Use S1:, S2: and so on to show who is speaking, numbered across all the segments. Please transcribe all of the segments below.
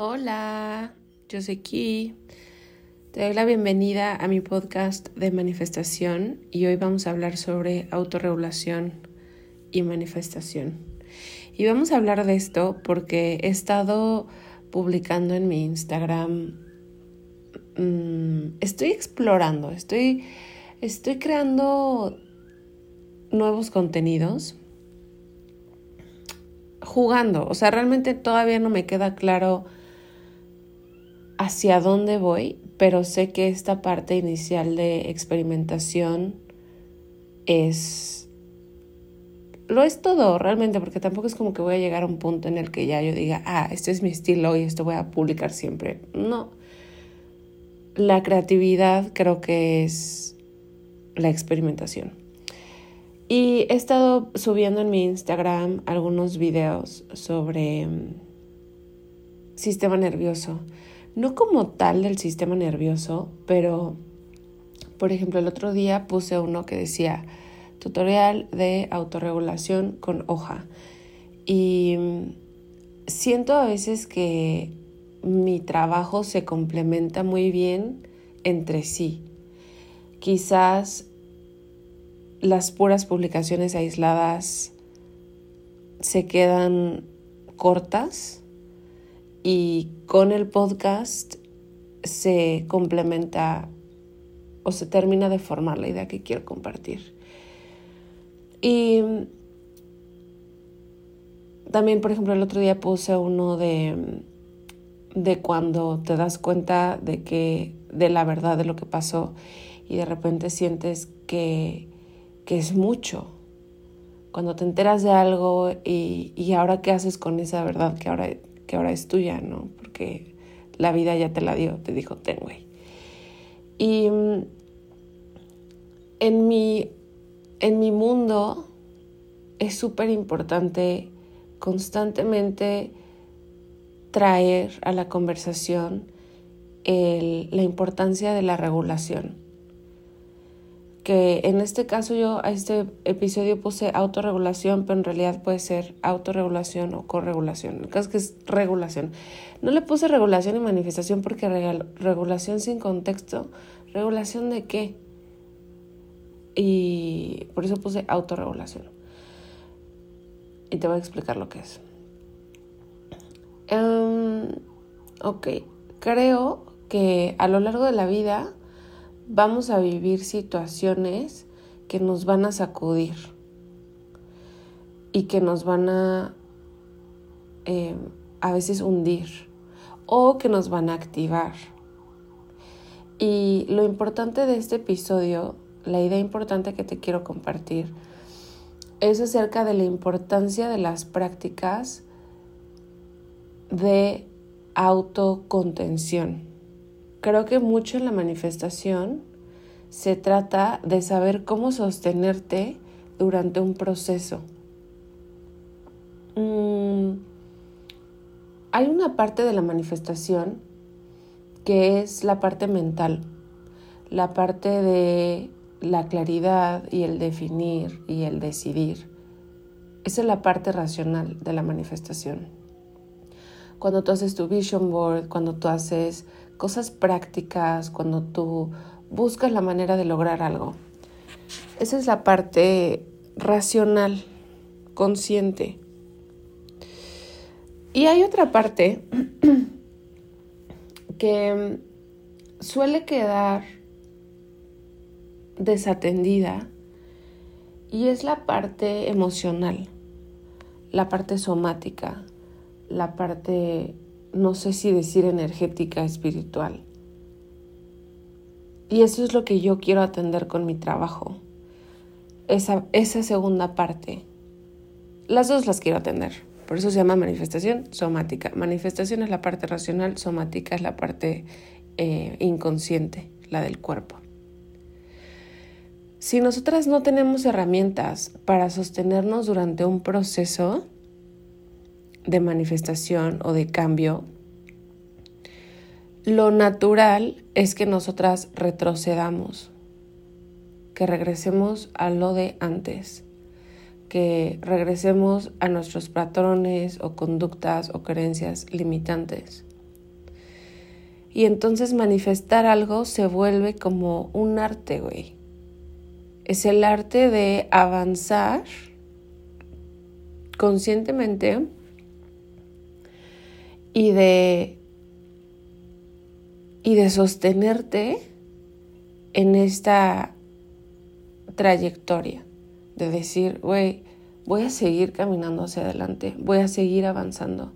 S1: Hola, yo soy Ki. Te doy la bienvenida a mi podcast de manifestación y hoy vamos a hablar sobre autorregulación y manifestación. Y vamos a hablar de esto porque he estado publicando en mi Instagram. Mm, estoy explorando, estoy, estoy creando nuevos contenidos jugando. O sea, realmente todavía no me queda claro hacia dónde voy, pero sé que esta parte inicial de experimentación es... Lo es todo realmente, porque tampoco es como que voy a llegar a un punto en el que ya yo diga, ah, este es mi estilo y esto voy a publicar siempre. No. La creatividad creo que es la experimentación. Y he estado subiendo en mi Instagram algunos videos sobre mm, sistema nervioso no como tal del sistema nervioso, pero por ejemplo el otro día puse uno que decía tutorial de autorregulación con hoja y siento a veces que mi trabajo se complementa muy bien entre sí. Quizás las puras publicaciones aisladas se quedan cortas y con el podcast se complementa o se termina de formar la idea que quiero compartir. Y también, por ejemplo, el otro día puse uno de, de cuando te das cuenta de que, de la verdad de lo que pasó y de repente sientes que, que es mucho. Cuando te enteras de algo y, y ahora qué haces con esa verdad que ahora que ahora es tuya, ¿no? Porque la vida ya te la dio, te dijo, ten, güey. Y mm, en mi, en mi mundo es súper importante constantemente traer a la conversación la importancia de la regulación que en este caso yo a este episodio puse autorregulación, pero en realidad puede ser autorregulación o corregulación. El caso es que es regulación. No le puse regulación y manifestación porque regulación sin contexto, regulación de qué? Y por eso puse autorregulación. Y te voy a explicar lo que es. Um, ok, creo que a lo largo de la vida vamos a vivir situaciones que nos van a sacudir y que nos van a eh, a veces hundir o que nos van a activar. Y lo importante de este episodio, la idea importante que te quiero compartir, es acerca de la importancia de las prácticas de autocontención creo que mucho en la manifestación se trata de saber cómo sostenerte durante un proceso. Mm, hay una parte de la manifestación que es la parte mental, la parte de la claridad y el definir y el decidir. Esa es la parte racional de la manifestación. Cuando tú haces tu vision board, cuando tú haces cosas prácticas, cuando tú buscas la manera de lograr algo. Esa es la parte racional, consciente. Y hay otra parte que suele quedar desatendida y es la parte emocional, la parte somática, la parte no sé si decir energética, espiritual. Y eso es lo que yo quiero atender con mi trabajo. Esa, esa segunda parte. Las dos las quiero atender. Por eso se llama manifestación somática. Manifestación es la parte racional, somática es la parte eh, inconsciente, la del cuerpo. Si nosotras no tenemos herramientas para sostenernos durante un proceso, de manifestación o de cambio, lo natural es que nosotras retrocedamos, que regresemos a lo de antes, que regresemos a nuestros patrones o conductas o creencias limitantes. Y entonces manifestar algo se vuelve como un arte, güey. Es el arte de avanzar conscientemente y de y de sostenerte en esta trayectoria de decir, güey, voy a seguir caminando hacia adelante, voy a seguir avanzando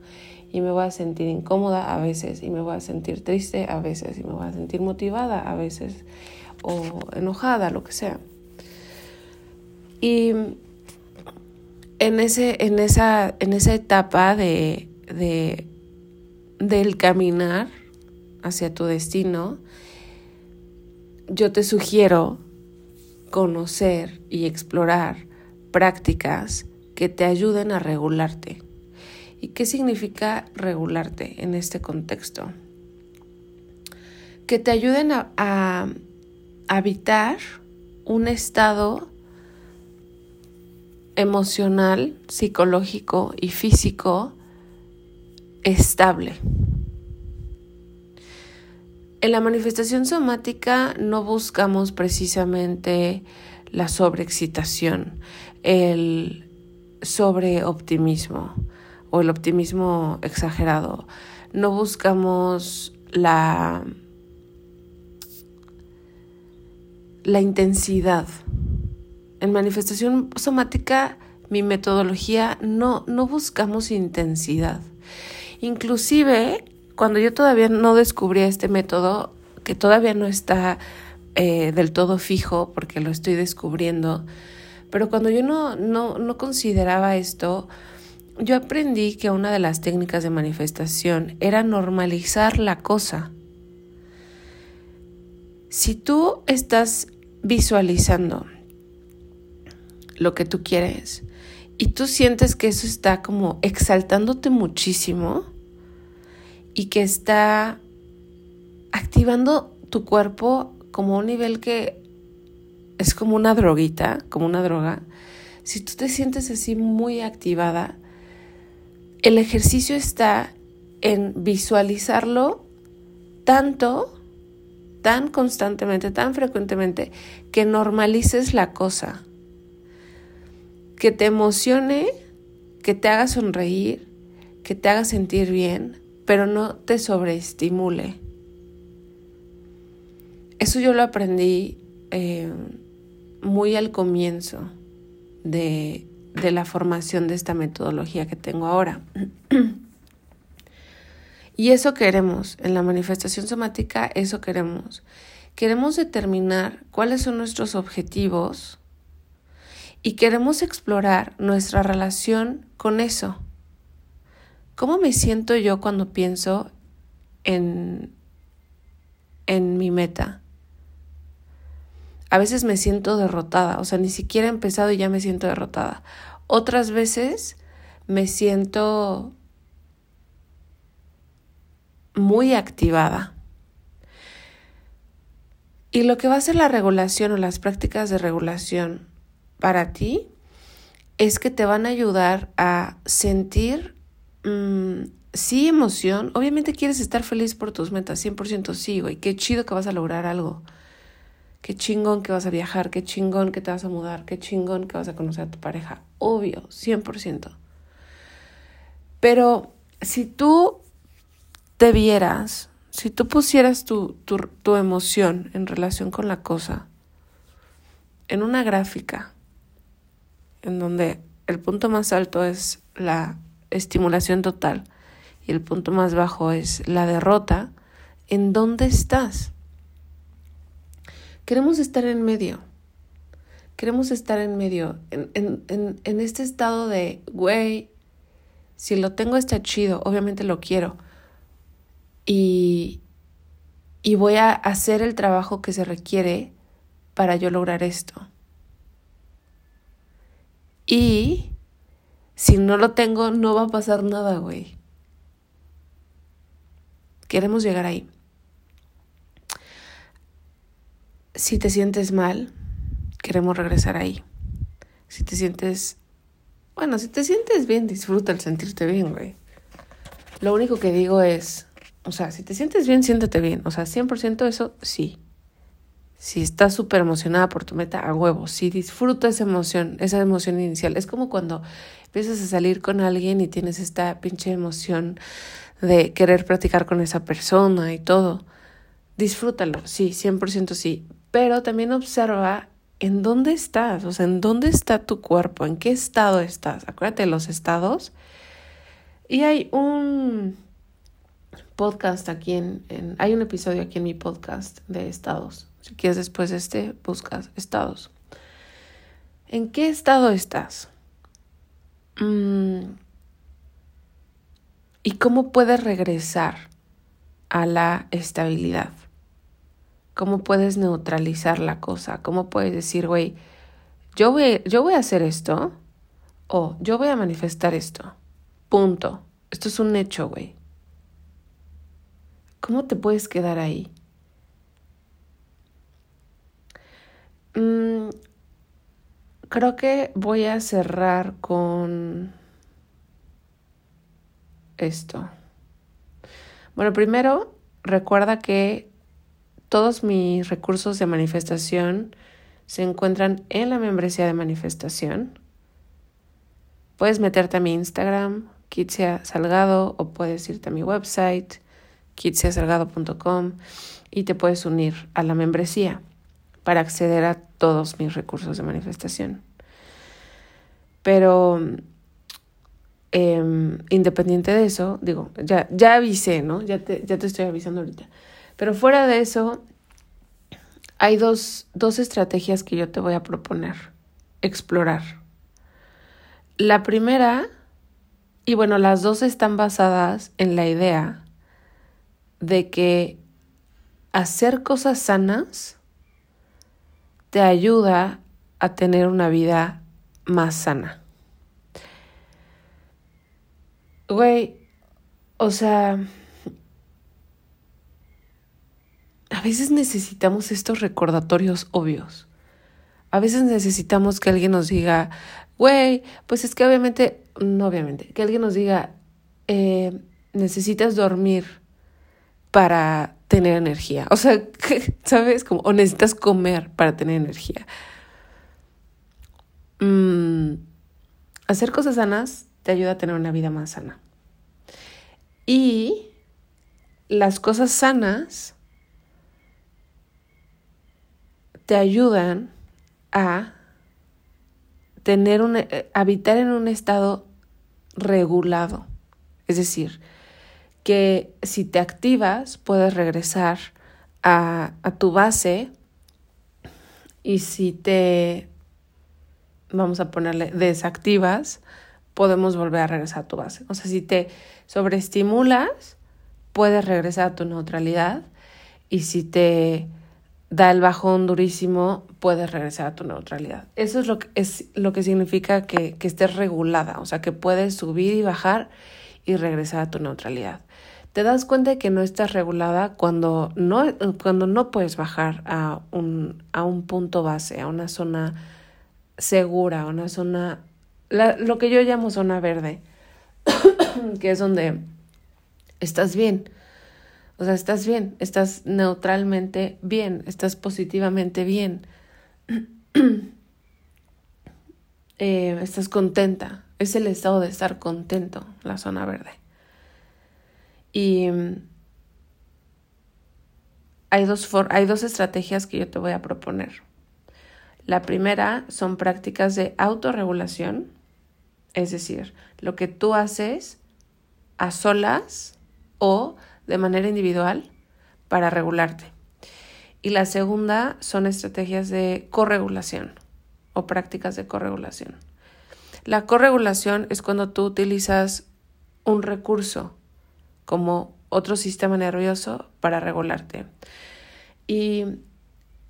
S1: y me voy a sentir incómoda a veces y me voy a sentir triste a veces y me voy a sentir motivada a veces o enojada, lo que sea. Y en, ese, en, esa, en esa etapa de, de, del caminar hacia tu destino, yo te sugiero conocer y explorar prácticas que te ayuden a regularte. ¿Y qué significa regularte en este contexto? Que te ayuden a, habitar un estado emocional, psicológico y físico estable. En la manifestación somática no buscamos precisamente la sobreexcitación, el sobreoptimismo o el optimismo exagerado. No buscamos la, la intensidad. En manifestación somática, mi metodología no, no buscamos intensidad. Inclusive cuando yo todavía no descubrí este método, que todavía no está eh, del todo fijo porque lo estoy descubriendo, pero cuando yo no, no, no consideraba esto, yo aprendí que una de las técnicas de manifestación era normalizar la cosa. Si tú estás visualizando lo que tú quieres y tú sientes que eso está como exaltándote muchísimo, y que está activando tu cuerpo como un nivel que es como una droguita, como una droga. Si tú te sientes así muy activada, el ejercicio está en visualizarlo tanto, tan constantemente, tan frecuentemente, que normalices la cosa, que te emocione, que te haga sonreír, que te haga sentir bien, pero no te sobreestimule. Eso yo lo aprendí eh, muy al comienzo de, de la formación de esta metodología que tengo ahora. y eso queremos, en la manifestación somática, eso queremos. Queremos determinar cuáles son nuestros objetivos y queremos explorar nuestra relación con eso. ¿Cómo me siento yo cuando pienso en, en mi meta? A veces me siento derrotada, o sea, ni siquiera he empezado y ya me siento derrotada. Otras veces me siento muy activada. Y lo que va a ser la regulación o las prácticas de regulación para ti es que te van a ayudar a sentir Mm, sí, emoción. Obviamente quieres estar feliz por tus metas, 100% sí, güey. Qué chido que vas a lograr algo. Qué chingón que vas a viajar, qué chingón que te vas a mudar, qué chingón que vas a conocer a tu pareja. Obvio, 100%. Pero si tú te vieras, si tú pusieras tu, tu, tu emoción en relación con la cosa en una gráfica, en donde el punto más alto es la estimulación total y el punto más bajo es la derrota, ¿en dónde estás? Queremos estar en medio. Queremos estar en medio, en, en, en, este estado de, güey, si lo tengo está chido, obviamente lo quiero. Y, y voy a hacer el trabajo que se requiere para yo lograr esto. Y si no lo tengo, no va a pasar nada, güey. Queremos llegar ahí. Si te sientes mal, queremos regresar ahí. Si te sientes... Bueno, si te sientes bien, disfruta el sentirte bien, güey. Lo único que digo es, O sea, si te sientes bien, siéntete bien. O sea, 100% eso sí. Si estás súper emocionada por tu meta, a huevo. Si disfruta esa emoción, esa emoción inicial. Es como cuando empiezas a salir con alguien y tienes esta pinche emoción de querer platicar con esa persona y todo. Disfrútalo, sí, 100% sí. Pero también observa en dónde estás, o sea, en dónde está tu cuerpo, en qué estado estás. Acuérdate de los estados. Y hay un podcast aquí en, hay un episodio aquí en mi podcast de estados. Si quieres después de este, buscas estados. ¿En qué estado estás? Mm, ¿Y cómo puedes regresar a la estabilidad? ¿Cómo puedes neutralizar la cosa? ¿Cómo puedes decir, güey, yo voy, yo voy a hacer esto o yo voy a manifestar esto? Punto. Esto es un hecho, güey. ¿Cómo te puedes quedar ahí? Mm, creo que voy a cerrar con esto. Bueno, primero, recuerda que todos mis recursos de manifestación se encuentran en la membresía de manifestación. Puedes meterte a mi Instagram, Kitsia Salgado, o puedes irte a mi website, kitsiasalgado.com, y te puedes unir a la membresía para acceder a todos mis recursos de manifestación. Pero em, independiente de eso, digo, ya, ya avisé, ¿no? Ya te, ya te estoy avisando ahorita. Pero fuera de eso, hay dos, dos estrategias que yo te voy a proponer, explorar. La primera, y bueno, las dos están basadas en la idea de que hacer cosas sanas te ayuda a tener una vida más sana. Güey, o sea, a veces necesitamos estos recordatorios obvios. A veces necesitamos que alguien nos diga, güey, pues es que obviamente, no obviamente, que alguien nos diga, eh, necesitas dormir para tener energía. O sea, ¿sabes? Como, o necesitas comer para tener energía. Mm, hacer cosas sanas te ayuda a tener una vida más sana. Y las cosas sanas te ayudan a tener un, eh, habitar en un estado regulado. Es decir, que si te activas puedes regresar a, a tu base y si te, vamos a ponerle, desactivas, podemos volver a regresar a tu base. O sea, si te sobreestimulas, puedes regresar a tu neutralidad y si te da el bajón durísimo, puedes regresar a tu neutralidad. Eso es lo que, es lo que significa que, que estés regulada, o sea, que puedes subir y bajar y regresar a tu neutralidad. Te das cuenta de que no estás regulada cuando no, cuando no puedes bajar a un, a un punto base, a una zona segura, a una zona, lo que yo llamo zona verde, que es donde estás bien o sea, estás bien, estás neutralmente bien, estás positivamente bien, eh, estás contenta. Es el estado de estar contento, la zona verde. Y mm, hay dos, hay dos estrategias que yo te voy a proponer. La primera son prácticas de autorregulación, es decir, lo que tú haces a solas o de manera individual para regularte. Y la segunda son estrategias de corregulación o prácticas de corregulación. La corregulación es cuando tú utilizas un recurso como otro sistema nervioso para regularte. Y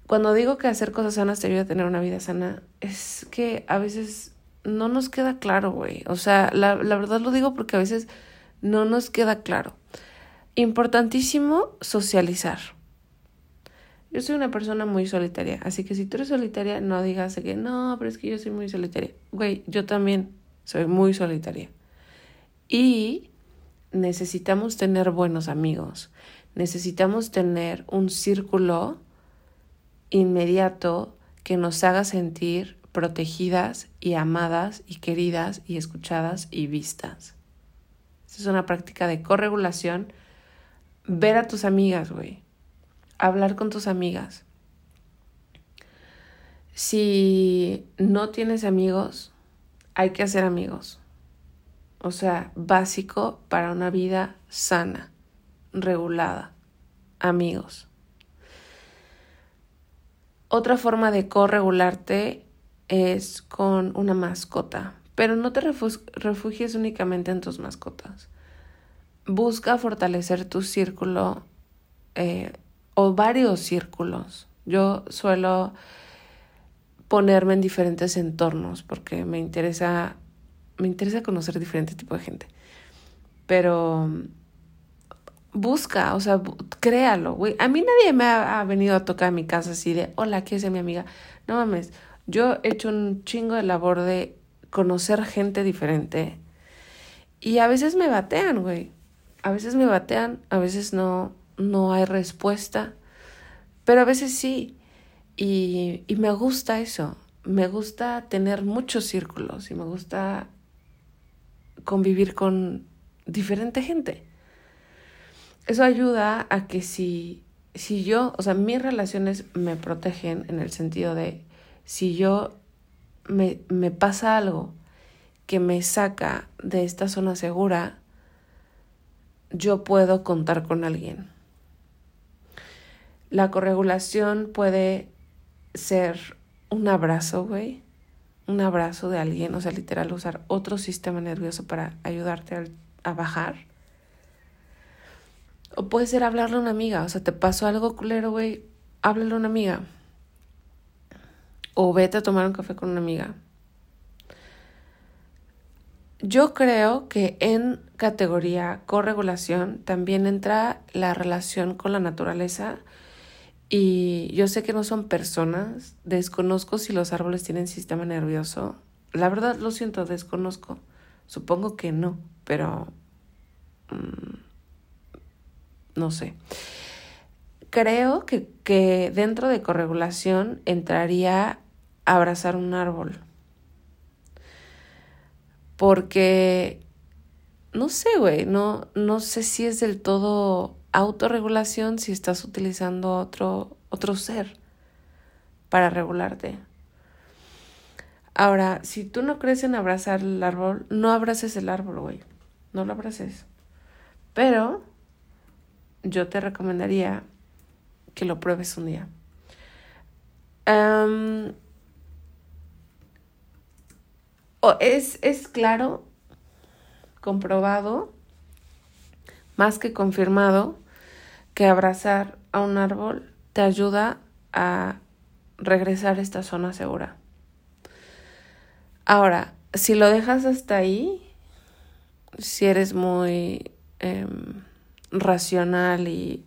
S1: cuando digo que hacer cosas sanas te ayuda a tener una vida sana, es que a veces no nos queda claro, güey. O sea, la, la verdad lo digo porque a veces no nos queda claro. Importantísimo socializar. Yo soy una persona muy solitaria, así que si tú eres solitaria, no digas que no, pero es que yo soy muy solitaria. Güey, yo también soy muy solitaria. Y necesitamos tener buenos amigos, necesitamos tener un círculo inmediato que nos haga sentir protegidas y amadas y queridas y escuchadas y vistas. Esta es una práctica de corregulación. Ver a tus amigas, güey. Hablar con tus amigas. Si no tienes amigos, hay que hacer amigos. O sea, básico para una vida sana, regulada. Amigos. Otra forma de corregularte es con una mascota, pero no te refugies únicamente en tus mascotas. Busca fortalecer tu círculo eh, o varios círculos. Yo suelo ponerme en diferentes entornos porque me interesa me interesa conocer diferente tipo de gente. Pero busca, o sea, créalo, güey. A mí nadie me ha, venido a tocar a mi casa así de, hola, ¿qué es mi amiga? No mames, yo he hecho un chingo de labor de conocer gente diferente. Y a veces me batean, güey. A veces me batean, a veces no, no hay respuesta. Pero a veces sí. Y, y me gusta eso. Me gusta tener muchos círculos y me gusta convivir con diferente gente. Eso ayuda a que si, si yo, o sea, mis relaciones me protegen en el sentido de si yo me, me pasa algo que me saca de esta zona segura, yo puedo contar con alguien. La corregulación puede ser un abrazo, güey. Un abrazo de alguien, o sea, literal, usar otro sistema nervioso para ayudarte a bajar o puede ser hablarle a una amiga. O sea, te pasó algo culero, güey. Háblale a una amiga. O vete a tomar un café con una amiga. Yo creo que en categoría corregulación también entra la relación con la naturaleza. Y yo sé que no son personas. Desconozco si los árboles tienen sistema nervioso. La verdad lo siento, desconozco. Supongo que no, pero... Mm, no sé. Creo que, que dentro de corregulación entraría abrazar un árbol. Porque, no sé, güey, no, no sé si es del todo autorregulación si estás utilizando otro, otro ser para regularte. Ahora, si tú no crees en abrazar el árbol, no abraces el árbol, güey. No lo abraces. Pero yo te recomendaría que lo pruebes un día. es, es claro, comprobado, más que confirmado, que abrazar a un árbol te ayuda a regresar a esta zona segura. Ahora, si lo dejas hasta ahí, si eres muy em, racional y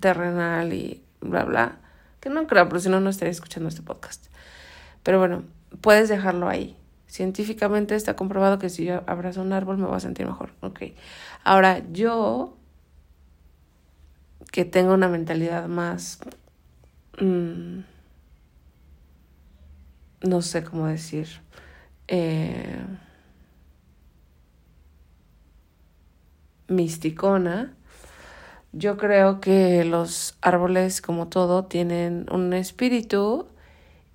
S1: terrenal y bla, bla. Que no creo, pero si no, no estaría escuchando este podcast. Pero bueno, puedes dejarlo ahí. Científicamente está comprobado que si yo abrazo un árbol me voy a sentir mejor. Ok. Ahora, yo, que tengo una mentalidad más... Mm, no sé cómo decir. Eh, misticona, yo creo que los árboles, como todo, tienen un espíritu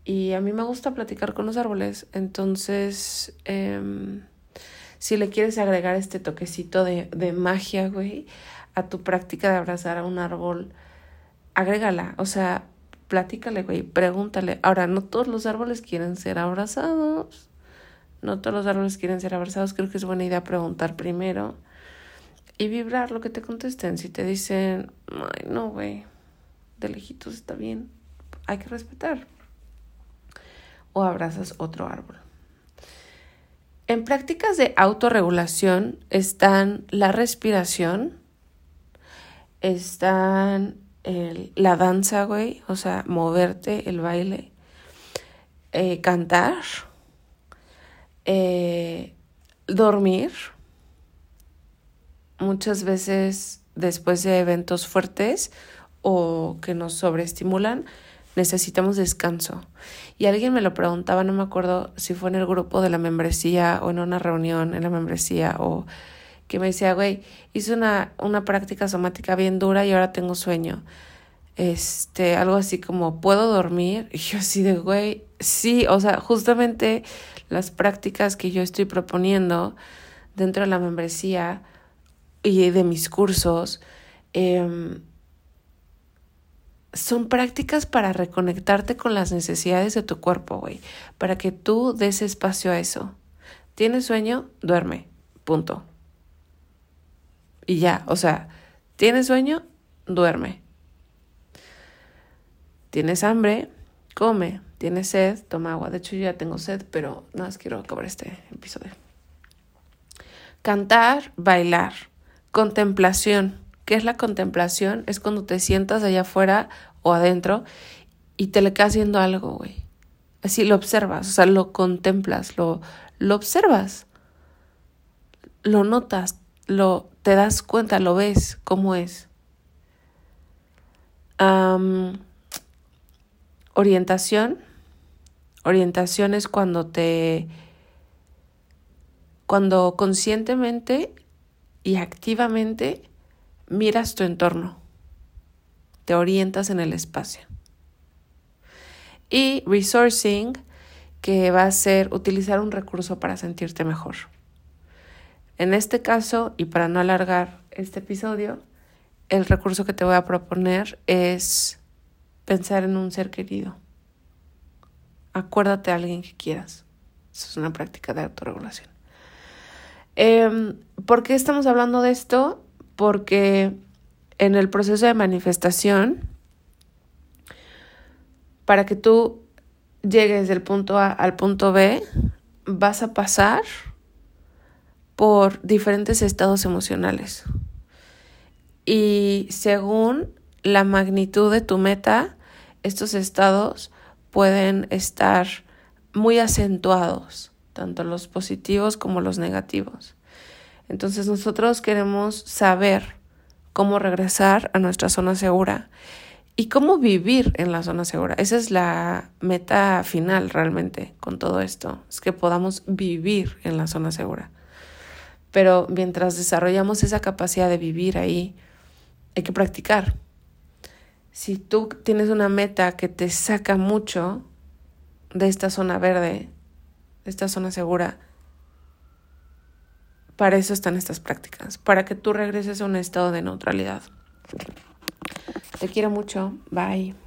S1: y a mí me gusta platicar con los árboles. Entonces, em, si le quieres agregar este toquecito de, de magia, güey, a tu práctica de abrazar a un árbol, agrégala. O sea, platícale, güey, pregúntale. Ahora, no todos los árboles quieren ser abrazados. No todos los árboles quieren ser abrazados. Creo que es buena idea preguntar primero y vibrar lo que te contesten. Si te dicen, ay, no, güey, de lejitos está bien, hay que respetar. O abrazas otro árbol. En prácticas de autorregulación están la respiración, están el, la danza, güey, o sea, moverte, el baile, eh, cantar, eh, dormir, muchas veces después de eventos fuertes o que nos sobreestimulan, necesitamos descanso. Y alguien me lo preguntaba, no me acuerdo si fue en el grupo de la membresía o en una reunión en la membresía o que me decía, güey, hice una, una práctica somática bien dura y ahora tengo sueño. Este, algo así como, ¿puedo dormir? Y yo así de, güey, sí, o sea, justamente las prácticas que yo estoy proponiendo dentro de la membresía y de mis cursos, eh, son prácticas para reconectarte con las necesidades de tu cuerpo, güey, para que tú des espacio a eso. ¿Tienes sueño? Duerme, punto. Y ya, o sea, ¿tienes sueño? Duerme. ¿Tienes hambre? Come. ¿Tienes sed? Toma agua. De hecho, yo ya tengo sed, pero nada más quiero acabar este episodio. Cantar, bailar, contemplación. ¿Qué es la contemplación? Es cuando te sientas allá afuera o adentro y te le quedas haciendo algo, güey. Así lo observas, o sea, lo contemplas, lo, lo observas, lo notas, lo, te das cuenta, lo ves, cómo es. orientación. Orientación es cuando te, cuando conscientemente y activamente miras tu entorno, te orientas en el espacio. Y resourcing, que va a ser utilizar un recurso para sentirte mejor. En este caso, y para no alargar este episodio, el recurso que te voy a proponer es pensar en un ser querido. Acuérdate a alguien que quieras. Eso es una práctica de autorregulación. Eh, ¿Por qué estamos hablando de esto? porque en el proceso de manifestación, para que tú llegues del punto A al punto B, vas a pasar por diferentes estados emocionales. Y según la magnitud de tu meta, estos estados pueden estar muy acentuados, tanto los positivos como los negativos. Entonces nosotros queremos saber cómo regresar a nuestra zona segura y cómo vivir en la zona segura. Esa es la meta final realmente con todo esto, es que podamos vivir en la zona segura. Pero mientras desarrollamos esa capacidad de vivir ahí, hay que practicar. Si tú tienes una meta que te saca mucho de esta zona verde, de esta zona segura, para eso están estas prácticas, para que tú regreses a un estado de neutralidad. Te quiero mucho. Bye.